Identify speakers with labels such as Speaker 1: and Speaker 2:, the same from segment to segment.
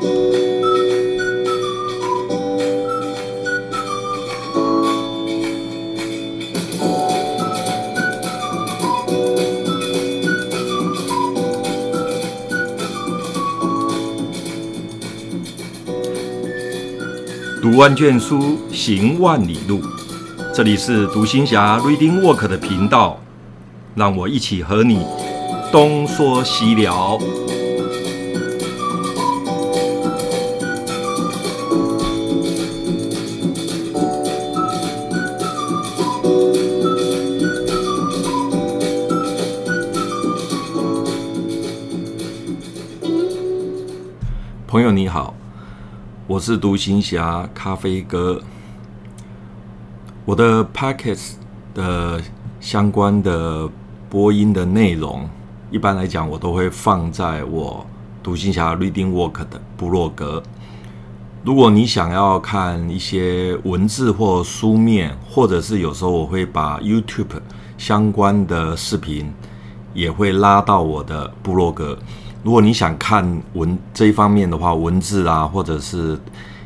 Speaker 1: 读万卷书，行万里路。这里是读行侠 Reading Walk 的频道，让我一起和你东说西聊。朋友你好。我是独行侠咖啡哥，我的 Podcast 的相关的播音的内容，一般来讲我都会放在我独行侠 Reading Walk 的部落格。如果你想要看一些文字或书面，或者是有时候我会把 YouTube 相关的视频也会拉到我的部落格。如果你想看文这一方面的话，文字啊，或者是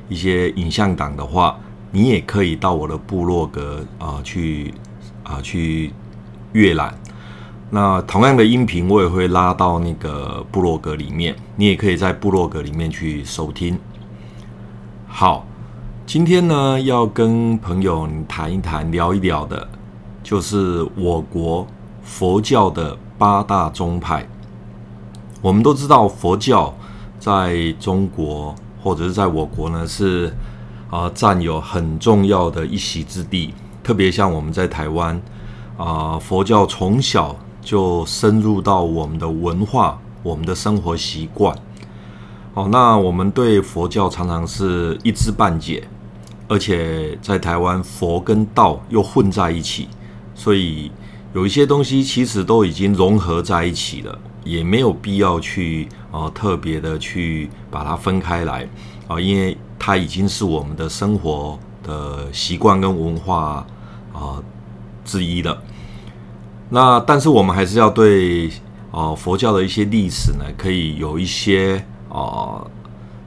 Speaker 1: 一些影像档的话，你也可以到我的部落格啊、去啊、去阅览。那同样的音频我也会拉到那个部落格里面，你也可以在部落格里面去收听。好，今天呢要跟朋友谈一谈、聊一聊的，就是我国佛教的八大宗派。我们都知道佛教在中国或者是在我国呢，是啊、占有很重要的一席之地。特别像我们在台湾啊、佛教从小就深入到我们的文化、我们的生活习惯。哦，那我们对佛教常常是一知半解，而且在台湾佛跟道又混在一起，所以有一些东西其实都已经融合在一起了。也没有必要去啊、呃、特别的去把它分开来啊、因为它已经是我们的生活的习惯跟文化啊、之一了。那但是我们还是要对啊、呃、佛教的一些历史呢，可以有一些啊、呃、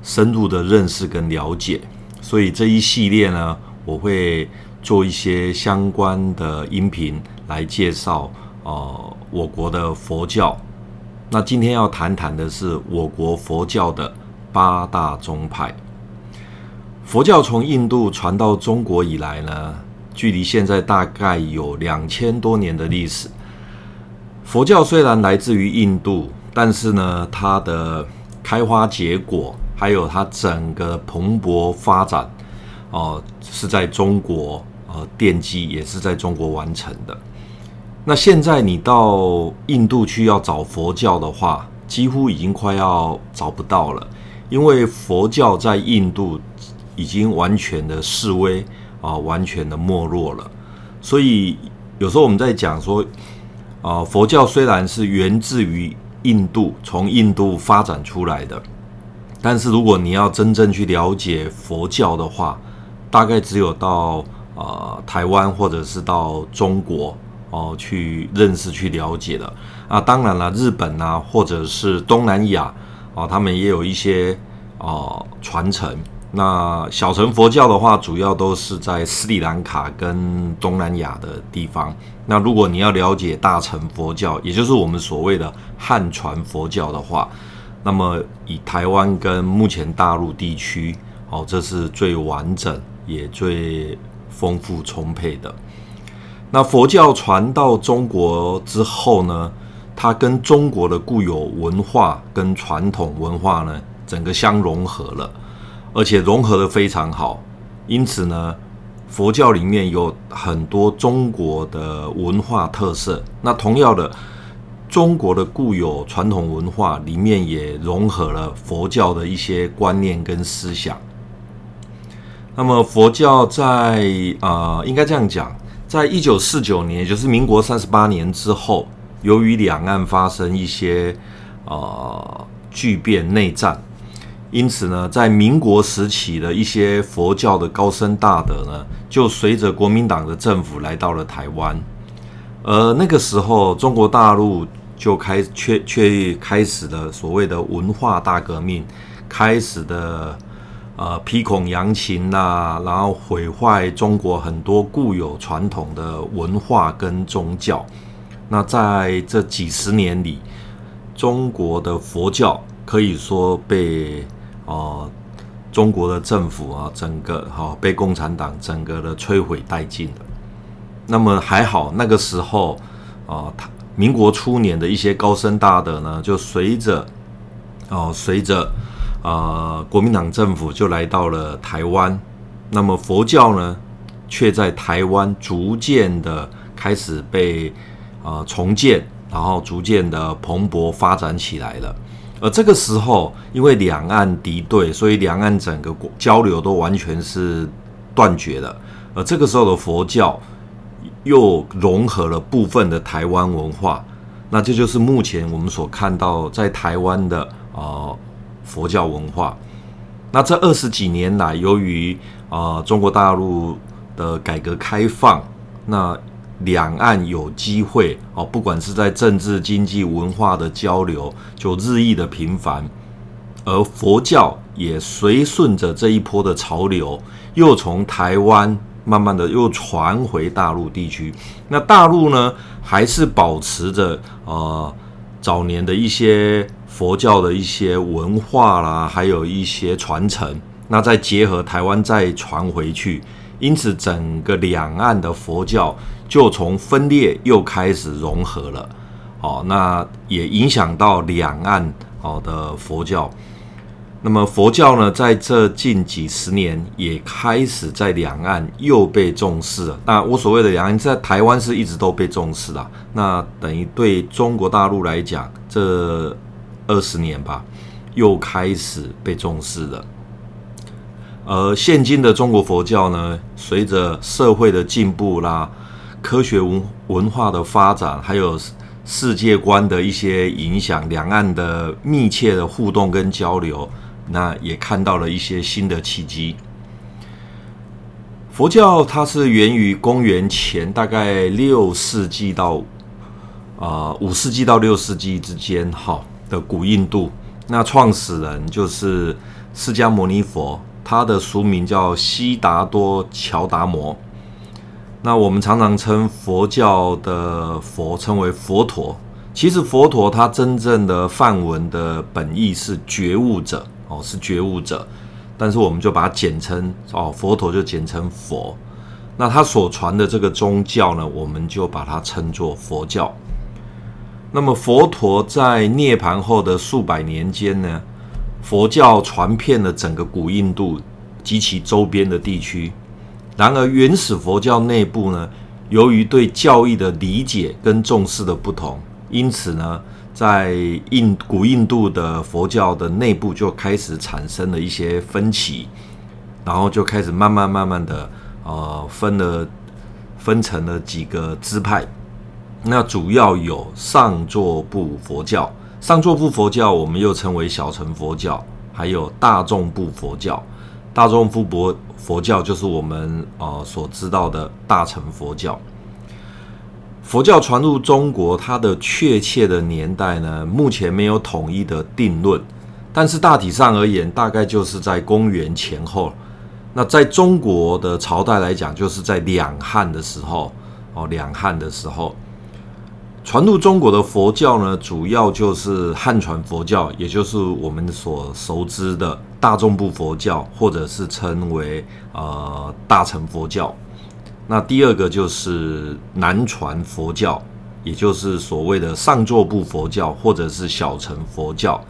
Speaker 1: 深入的认识跟了解。所以这一系列呢，我会做一些相关的音频来介绍啊、呃、我国的佛教。那今天要谈谈的是我国佛教的八大宗派。佛教从印度传到中国以来呢，距离现在大概有两千多年的历史。佛教虽然来自于印度，但是呢，它的开花结果，还有它整个蓬勃发展，哦、是在中国，呃，奠基也是在中国完成的。那现在你到印度去要找佛教的话，几乎已经快要找不到了，因为佛教在印度已经完全的式微啊，完全的没落了。所以有时候我们在讲说，啊，佛教虽然是源自于印度，从印度发展出来的，但是如果你要真正去了解佛教的话，大概只有到啊台湾或者是到中国。哦，去认识、去了解的啊，当然了，日本啊，或者是东南亚啊，他们也有一些啊传承。那小乘佛教的话，主要都是在斯里兰卡跟东南亚的地方。那如果你要了解大乘佛教，也就是我们所谓的汉传佛教的话，那么以台湾跟目前大陆地区，哦，这是最完整也最丰富充沛的。那佛教传到中国之后呢，它跟中国的固有文化跟传统文化呢，整个相融合了，而且融合的非常好。因此呢，佛教里面有很多中国的文化特色。那同样的，中国的固有传统文化里面也融合了佛教的一些观念跟思想。那么佛教在啊、应该这样讲。在一九四九年，也就是民国三十八年之后，由于两岸发生一些呃巨变内战，因此呢，在民国时期的一些佛教的高僧大德呢，就随着国民党的政府来到了台湾，而那个时候中国大陆就开却却开始了所谓的文化大革命，开始的呃批孔扬秦呐，然后毁坏中国很多固有传统的文化跟宗教。那在这几十年里，中国的佛教可以说被呃中国的政府啊整个哈、被共产党整个的摧毁殆尽了。那么还好，那个时候啊，他、呃、民国初年的一些高僧大德呢，就随着哦随着呃国民党政府就来到了台湾。那么佛教呢，却在台湾逐渐的开始被呃重建，然后逐渐的蓬勃发展起来了。而这个时候，因为两岸敌对，所以两岸整个交流都完全是断绝了。而这个时候的佛教。又融合了部分的台湾文化，那这就是目前我们所看到在台湾的呃佛教文化。那这二十几年来，由于呃中国大陆的改革开放，那两岸有机会哦，不管是在政治、经济、文化的交流，就日益的频繁，而佛教也随顺着这一波的潮流，又从台湾。慢慢的又传回大陆地区，那大陆呢，还是保持着呃早年的一些佛教的一些文化啦，还有一些传承，那再结合台湾再传回去，因此整个两岸的佛教就从分裂又开始融合了，哦，那也影响到两岸好的佛教。那么佛教呢，在这近几十年也开始在两岸又被重视了。那我所谓的两岸，在台湾是一直都被重视的。那等于对中国大陆来讲，这二十年吧，又开始被重视了。而现今的中国佛教呢，随着社会的进步啦，科学文文化的发展，还有世界观的一些影响，两岸的密切的互动跟交流。那也看到了一些新的契机。佛教它是源于公元前大概六世纪到啊五世纪到六世纪之间哈的古印度。那创始人就是释迦牟尼佛，他的俗名叫悉达多乔达摩。那我们常常称佛教的佛称为佛陀，其实佛陀他真正的梵文的本意是觉悟者。哦，是觉悟者，但是我们就把它简称哦，佛陀就简称佛。那他所传的这个宗教呢，我们就把它称作佛教。那么佛陀在涅槃后的数百年间呢，佛教传遍了整个古印度及其周边的地区。然而原始佛教内部呢，由于对教义的理解跟重视的不同，因此呢。在印古印度的佛教的内部就开始产生了一些分歧，然后就开始慢慢慢慢的呃分了分成了几个支派。那主要有上座部佛教，上座部佛教我们又称为小乘佛教，还有大众部佛教。大众部佛佛教就是我们呃所知道的大乘佛教。佛教传入中国，它的确切的年代呢，目前没有统一的定论，但是大体上而言，大概就是在公元前后。那在中国的朝代来讲，就是在两汉的时候哦，两汉的时候传入中国的佛教呢，主要就是汉传佛教，也就是我们所熟知的大众部佛教，或者是称为呃大乘佛教。那第二个就是南传佛教，也就是所谓的上座部佛教或者是小乘佛教。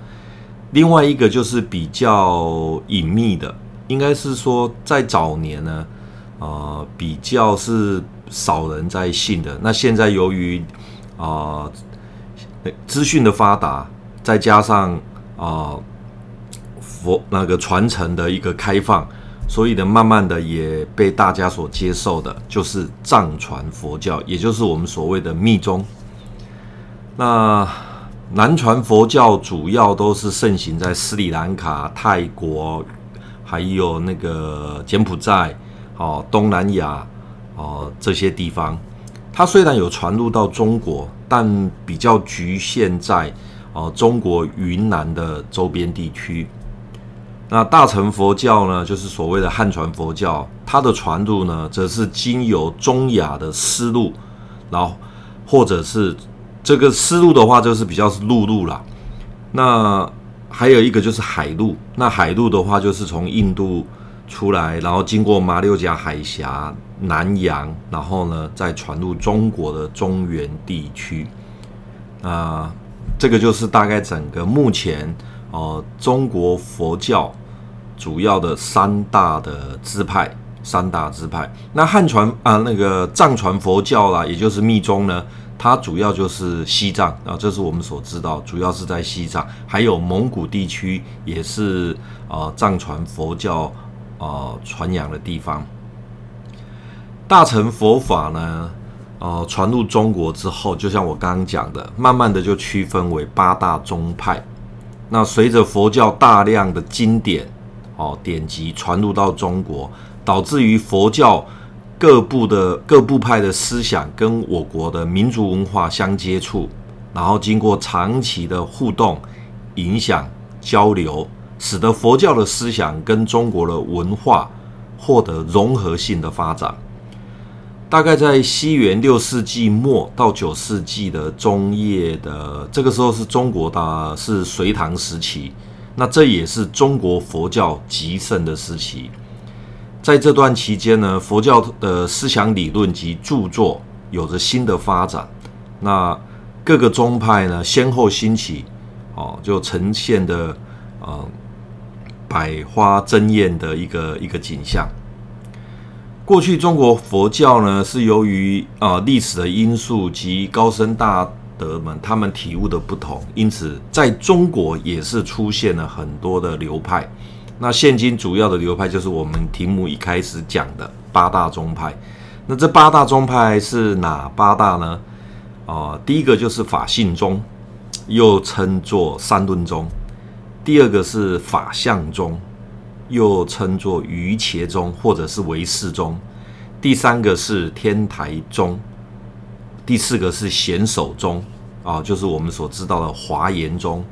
Speaker 1: 另外一个就是比较隐秘的，应该是说在早年呢，呃，比较是少人在信的。那现在由于啊、资讯的发达，再加上啊、佛那个传承的一个开放。所以呢，慢慢的也被大家所接受的，就是藏传佛教，也就是我们所谓的密宗。那南传佛教主要都是盛行在斯里兰卡、泰国，还有那个柬埔寨、哦东南亚哦这些地方。它虽然有传入到中国，但比较局限在哦中国云南的周边地区。那大乘佛教呢，就是所谓的汉传佛教，它的传入呢，则是经由中亚的丝路，然后或者是这个丝路的话，就是比较是陆路啦。那还有一个就是海路，那海路的话，就是从印度出来，然后经过马六甲海峡、南洋，然后呢再传入中国的中原地区。啊，这个就是大概整个目前。哦，中国佛教主要的三大的支派，三大支派。那汉传啊，那个藏传佛教啦，也就是密宗呢，它主要就是西藏啊，这是我们所知道，主要是在西藏，还有蒙古地区也是啊，藏传佛教啊传扬的地方。大乘佛法呢，呃，传入中国之后，就像我刚刚讲的，慢慢的就区分为八大宗派。那随着佛教大量的经典哦典籍传入到中国，导致于佛教各部的各部派的思想跟我国的民族文化相接触，然后经过长期的互动、影响、交流，使得佛教的思想跟中国的文化获得融合性的发展。大概在西元六世纪末到九世纪的中叶的这个时候，是中国的，是隋唐时期。那这也是中国佛教极盛的时期。在这段期间呢，佛教的思想理论及著作有着新的发展。那各个宗派呢，先后兴起，哦，就呈现的呃百花争艳的一个一个景象。过去中国佛教呢，是由于啊历史的因素及高僧大德们他们体悟的不同，因此在中国也是出现了很多的流派。那现今主要的流派就是我们题目一开始讲的八大宗派。那这八大宗派是哪八大呢？啊，第一个就是法性宗，又称作三论宗；第二个是法相宗。又称作瑜伽宗或者是唯识宗，第三个是天台宗，第四个是显首宗啊，就是我们所知道的华严宗，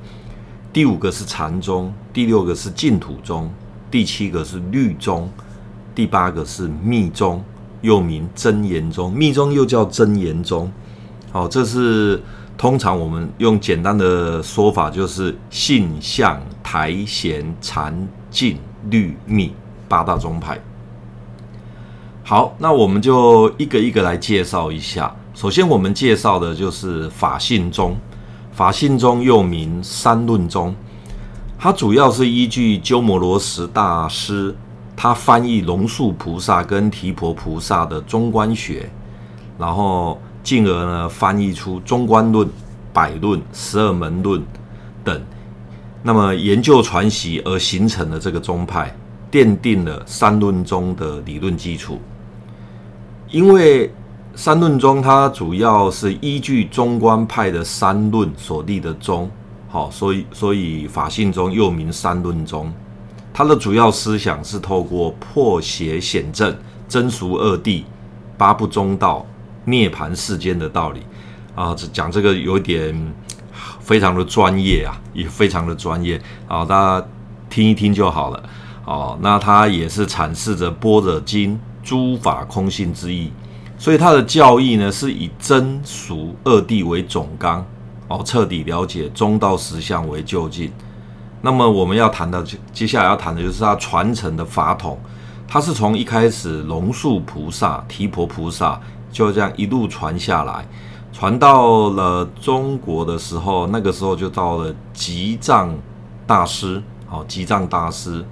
Speaker 1: 第五个是禅宗，第六个是净土宗，第七个是律宗，第八个是密宗，又名真言宗，密宗又叫真言宗。好，这是通常我们用简单的说法，就是性相台显禅净。律密八大宗派，好，那我们就一个一个来介绍一下。首先，我们介绍的就是法性宗。法性宗又名三论宗，它主要是依据鸠摩罗什大师他翻译龙树菩萨跟提婆菩萨的中观学，然后进而呢翻译出中观论、百论、十二门论等。那么研究传习而形成的这个宗派，奠定了三论宗的理论基础。因为三论宗它主要是依据中观派的三论所立的宗，好，所以所以法性宗又名三论宗。它的主要思想是透过破邪显正、真俗二谛、八不中道、涅槃世间的道理啊，讲这个有点。非常的专业啊，也非常的专业啊，大家听一听就好了哦。那他也是阐释着《般若经》诸法空性之意，所以他的教义呢是以真俗二谛为总纲哦，彻底了解中道实相为究竟。那么我们要谈的接下来要谈的就是他传承的法统，他是从一开始龙树菩萨、提婆菩萨就这样一路传下来。传到了中国的时候，那个时候就到了吉藏大师，好，吉藏大师。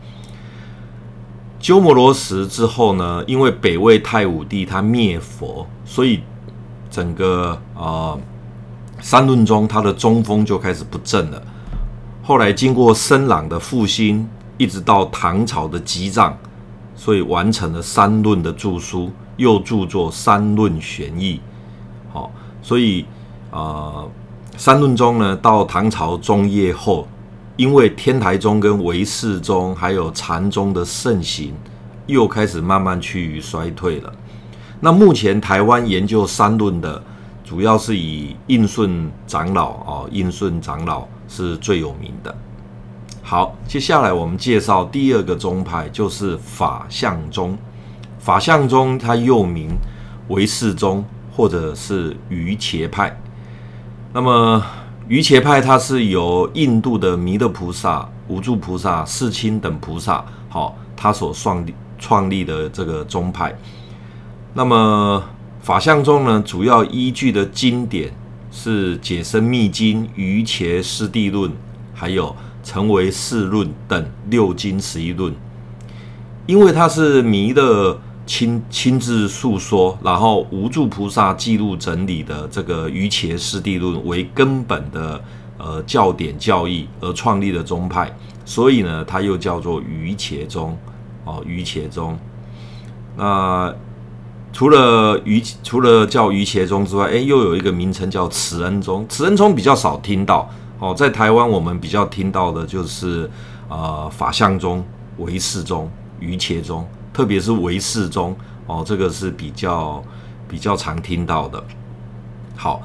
Speaker 1: 鸠摩罗什之后呢，因为北魏太武帝他灭佛，所以整个啊、呃、三论中他的中风就开始不正了。后来经过僧朗的复兴，一直到唐朝的吉藏，所以完成了三论的著书，又著作《三论玄义》。好。所以，呃，三论宗呢，到唐朝中叶后，因为天台宗跟唯识宗还有禅宗的盛行，又开始慢慢趋于衰退了。那目前台湾研究三论的，主要是以印顺长老哦，印顺长老是最有名的。好，接下来我们介绍第二个宗派，就是法相宗。法相宗它又名唯世宗，或者是瑜伽派。那么瑜伽派它是由印度的弥勒菩萨、无著菩萨、世亲等菩萨，好，他所创立创立的这个宗派。那么法相宗呢，主要依据的经典是《解深密经》《瑜伽师地论》，还有。成为世论等六经十一论，因为它是弥勒亲亲自述说，然后无助菩萨记录整理的这个瑜伽师地论为根本的呃教典教义而创立的宗派，所以呢，它又叫做瑜伽宗哦，瑜伽宗。那除了瑜除了叫瑜伽宗之外，哎，又有一个名称叫慈恩宗，慈恩宗比较少听到。哦，在台湾我们比较听到的就是，呃，法相宗、唯识宗、瑜伽宗，特别是唯识宗，哦，这个是比较比较常听到的。好，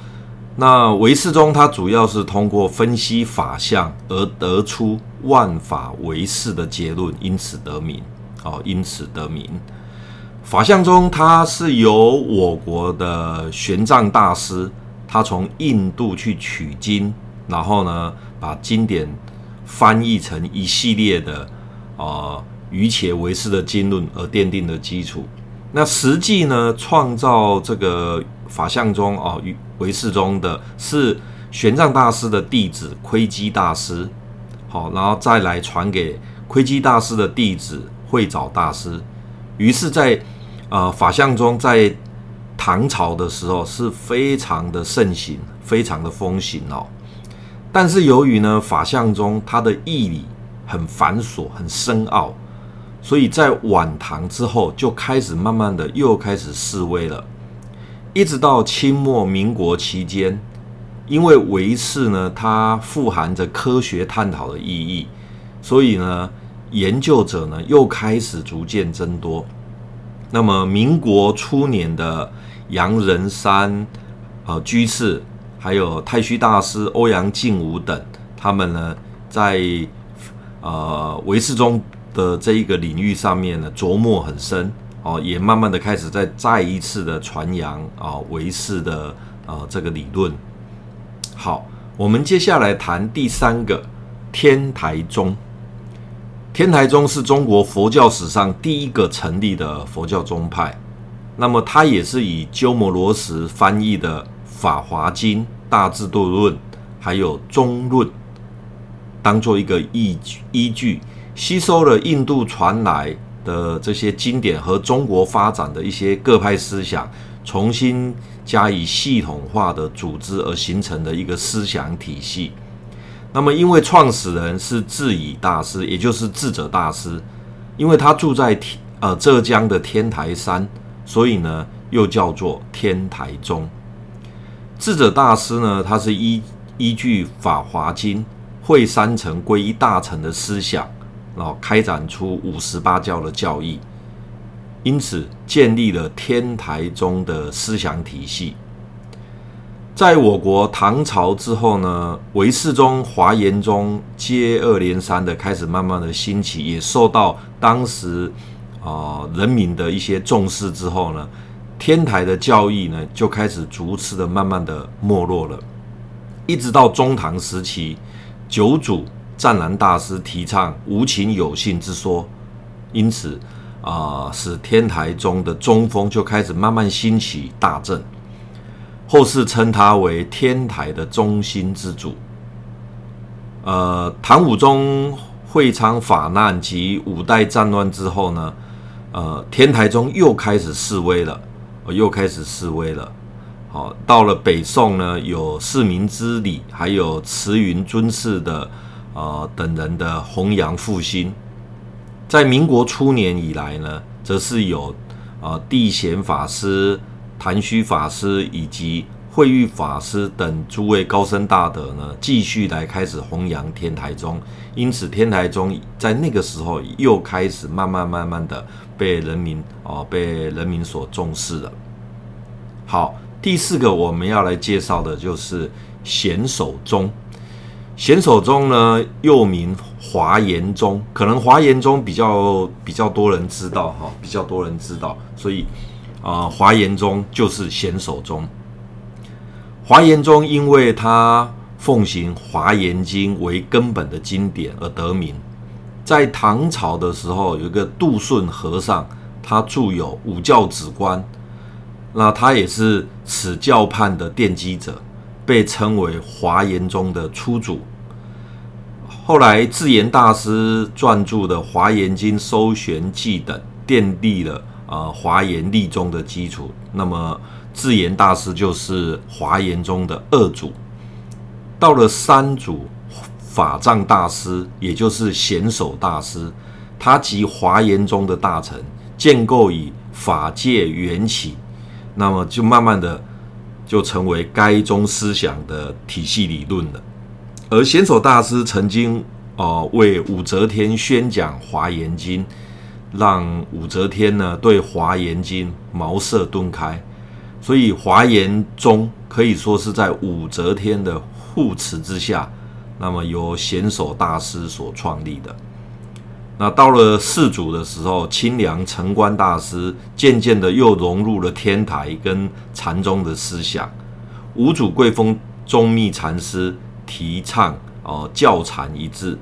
Speaker 1: 那唯识宗它主要是通过分析法相而得出万法唯识的结论，因此得名。哦，因此得名。法相宗它是由我国的玄奘大师，他从印度去取经。然后呢，把经典翻译成一系列的啊瑜伽唯识的经论而奠定的基础。那实际呢，创造这个法相宗啊唯识中的是玄奘大师的弟子窥基大师。好，然后再来传给窥基大师的弟子慧沼大师。于是在，在啊法相宗在唐朝的时候是非常的盛行，非常的风行哦。但是由于呢，法相宗它的义理很繁琐、很深奥，所以在晚唐之后就开始慢慢的又开始式微了。一直到清末民国期间，因为唯识呢，它富含着科学探讨的意义，所以呢，研究者呢又开始逐渐增多。那么民国初年的杨仁山啊居士。还有太虚大师、欧阳靖武等，他们呢，在呃唯识宗的这一个领域上面呢，琢磨很深哦，也慢慢的开始在再一次的传扬啊唯识的呃这个理论。好，我们接下来谈第三个天台宗。天台宗是中国佛教史上第一个成立的佛教宗派，那么它也是以鸠摩罗什翻译的。《法华经》《大智度论》还有《中论》，当做一个依依据，吸收了印度传来的这些经典和中国发展的一些各派思想，重新加以系统化的组织而形成的一个思想体系。那么，因为创始人是智以大师，也就是智者大师，因为他住在天呃浙江的天台山，所以呢，又叫做天台宗。智者大师呢，他是依依据《法华经》会三乘归一大乘的思想，然后开展出五十八教的教义，因此建立了天台宗的思想体系。在我国唐朝之后呢，唯识宗、华严宗接二连三的开始慢慢的兴起，也受到当时啊、人民的一些重视之后呢。天台的教义呢，就开始逐次的慢慢的没落了，一直到中唐时期，九祖湛然大师提倡无情有性之说，因此啊、使天台宗的中风就开始慢慢兴起大振，后世称他为天台的中心之主。呃，唐武宗会昌法难及五代战乱之后呢，呃，天台宗又开始示威了。又开始示威了。好，到了北宋呢，有四明之礼，还有慈云尊士的呃等人的弘扬复兴。在民国初年以来呢，则是有呃地贤法师、昙虚法师以及慧玉法师等诸位高僧大德呢，继续来开始弘扬天台宗。因此，天台宗在那个时候又开始慢慢慢慢的被人民哦、被人民所重视了。好，第四个我们要来介绍的就是显首宗。显首宗呢，又名华严宗，可能华严宗比较比较多人知道哈，比较多人知道，所以啊，华严宗就是显首宗。华严宗因为它奉行《华严经》为根本的经典而得名。在唐朝的时候，有一个杜顺和尚，他著有《五教止观》，那他也是此教派的奠基者。被称为华严宗的初祖。后来智严大师撰著的《华严经搜玄记》等，奠定了呃华严立宗的基础。那么智严大师就是华严宗的二祖。到了三祖法藏大师，也就是显首大师，他即华严宗的大成，建构以法界缘起，那么就慢慢的。就成为该宗思想的体系理论了。而显首大师曾经哦、呃、为武则天宣讲《华严经》，让武则天呢对《华严经》茅塞顿开。所以华严宗可以说是在武则天的护持之下，那么由显首大师所创立的。那到了四祖的时候，清凉澄观大师渐渐的又融入了天台跟禅宗的思想。五祖桂峰宗密禅师提倡哦教禅一致。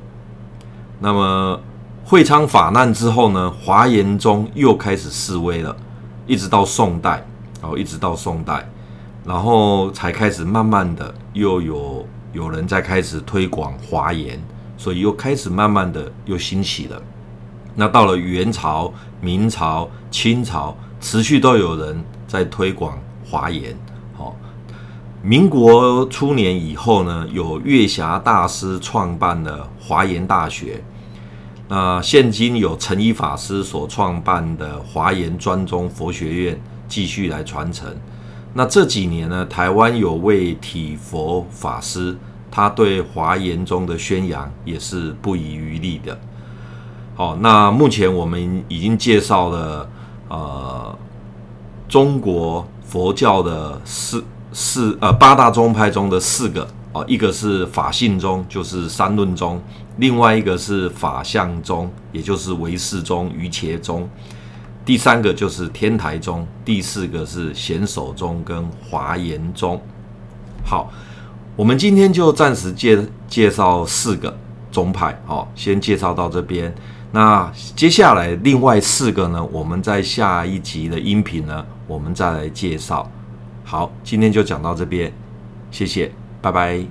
Speaker 1: 那么会昌法难之后呢，华严宗又开始式微了，一直到宋代哦，一直到宋代，然后才开始慢慢的又有有人在开始推广华严。所以又开始慢慢的又兴起了。那到了元朝、明朝、清朝，持续都有人在推广华严。好，民国初年以后呢，有月霞大师创办了华严大学。那现今有成一法师所创办的华严专宗佛学院继续来传承。那这几年呢，台湾有位体佛法师。他对华严宗的宣扬也是不遗余力的。好，那目前我们已经介绍了呃中国佛教的四四呃八大宗派中的四个哦，一个是法性宗，就是三论宗；另外一个是法相宗，也就是唯识宗、瑜伽宗；第三个就是天台宗；第四个是显首宗跟华严宗。好。我们今天就暂时介介绍四个宗派，好，先介绍到这边。那接下来另外四个呢，我们在下一集的音频呢，我们再来介绍。好，今天就讲到这边，谢谢，拜拜。